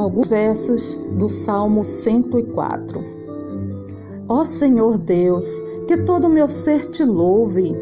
alguns versos do Salmo 104. Ó Senhor Deus, que todo meu ser te louve.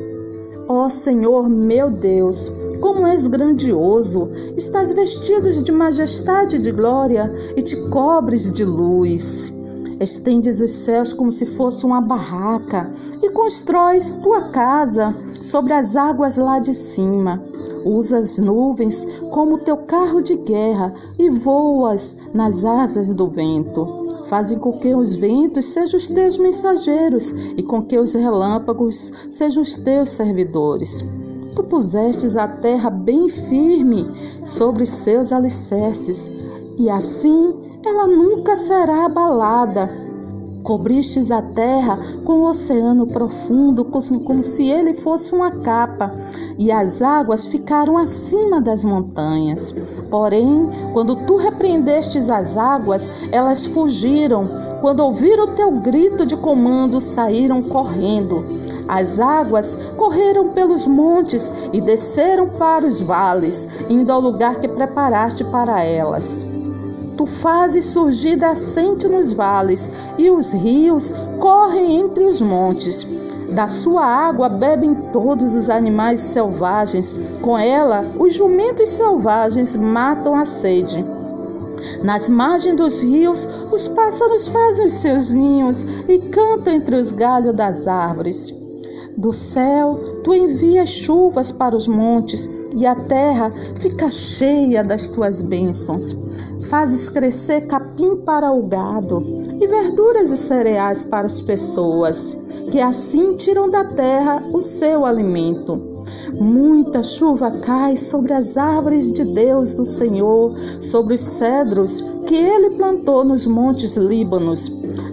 Ó Senhor meu Deus, como és grandioso! Estás vestido de majestade e de glória e te cobres de luz. Estendes os céus como se fosse uma barraca e constróis tua casa sobre as águas lá de cima. Usas as nuvens como teu carro de guerra e voas nas asas do vento. Fazem com que os ventos sejam os teus mensageiros e com que os relâmpagos sejam os teus servidores. Tu pusestes a terra bem firme sobre os seus alicerces, e assim ela nunca será abalada. Cobristes a terra com o oceano profundo, como se ele fosse uma capa e as águas ficaram acima das montanhas. Porém, quando tu repreendestes as águas, elas fugiram. Quando ouviram o teu grito de comando, saíram correndo. As águas correram pelos montes e desceram para os vales, indo ao lugar que preparaste para elas. Tu fazes surgir nascente nos vales, e os rios correm entre os montes. Da sua água bebem todos os animais selvagens, com ela os jumentos selvagens matam a sede. Nas margens dos rios, os pássaros fazem os seus ninhos e cantam entre os galhos das árvores. Do céu, tu envias chuvas para os montes e a terra fica cheia das tuas bênçãos. Fazes crescer capim para o gado e verduras e cereais para as pessoas que assim tiram da terra o seu alimento. Muita chuva cai sobre as árvores de Deus, o Senhor, sobre os cedros que ele plantou nos montes Líbanos.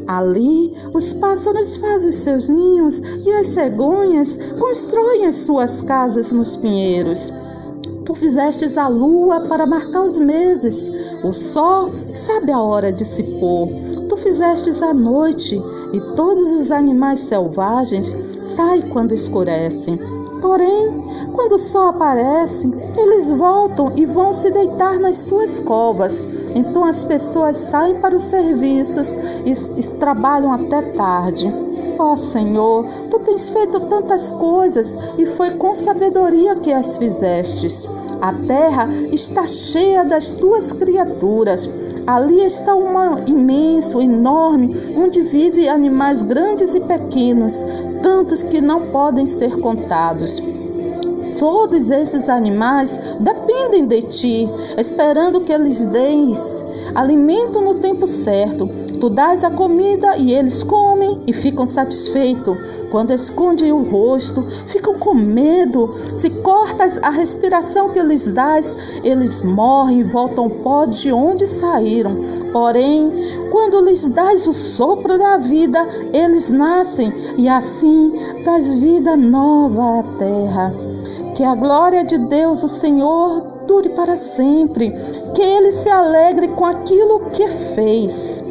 Ali os pássaros fazem os seus ninhos e as cegonhas constroem as suas casas nos pinheiros. Tu fizestes a lua para marcar os meses, o sol sabe a hora de se pôr. Tu fizestes a noite e todos os animais selvagens saem quando escurecem. Porém, quando o sol aparece, eles voltam e vão se deitar nas suas covas. Então as pessoas saem para os serviços e, e trabalham até tarde. Ó oh, Senhor, tu tens feito tantas coisas e foi com sabedoria que as fizestes. A terra está cheia das tuas criaturas. Ali está um imenso, enorme, onde vivem animais grandes e pequenos, tantos que não podem ser contados. Todos esses animais dependem de ti, esperando que eles deis alimento no tempo certo. Tu dás a comida e eles comem e ficam satisfeitos. Quando escondem o rosto, ficam com medo. Se cortas a respiração que lhes dás, eles morrem e voltam pó de onde saíram. Porém, quando lhes dás o sopro da vida, eles nascem e assim dás vida nova à terra. Que a glória de Deus, o Senhor, dure para sempre. Que ele se alegre com aquilo que fez.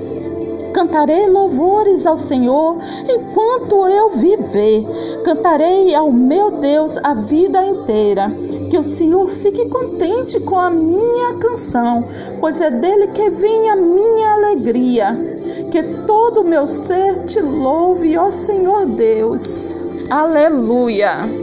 Cantarei louvores ao Senhor enquanto eu viver. Cantarei ao meu Deus a vida inteira. Que o Senhor fique contente com a minha canção, pois é dele que vem a minha alegria. Que todo o meu ser te louve, ó Senhor Deus. Aleluia.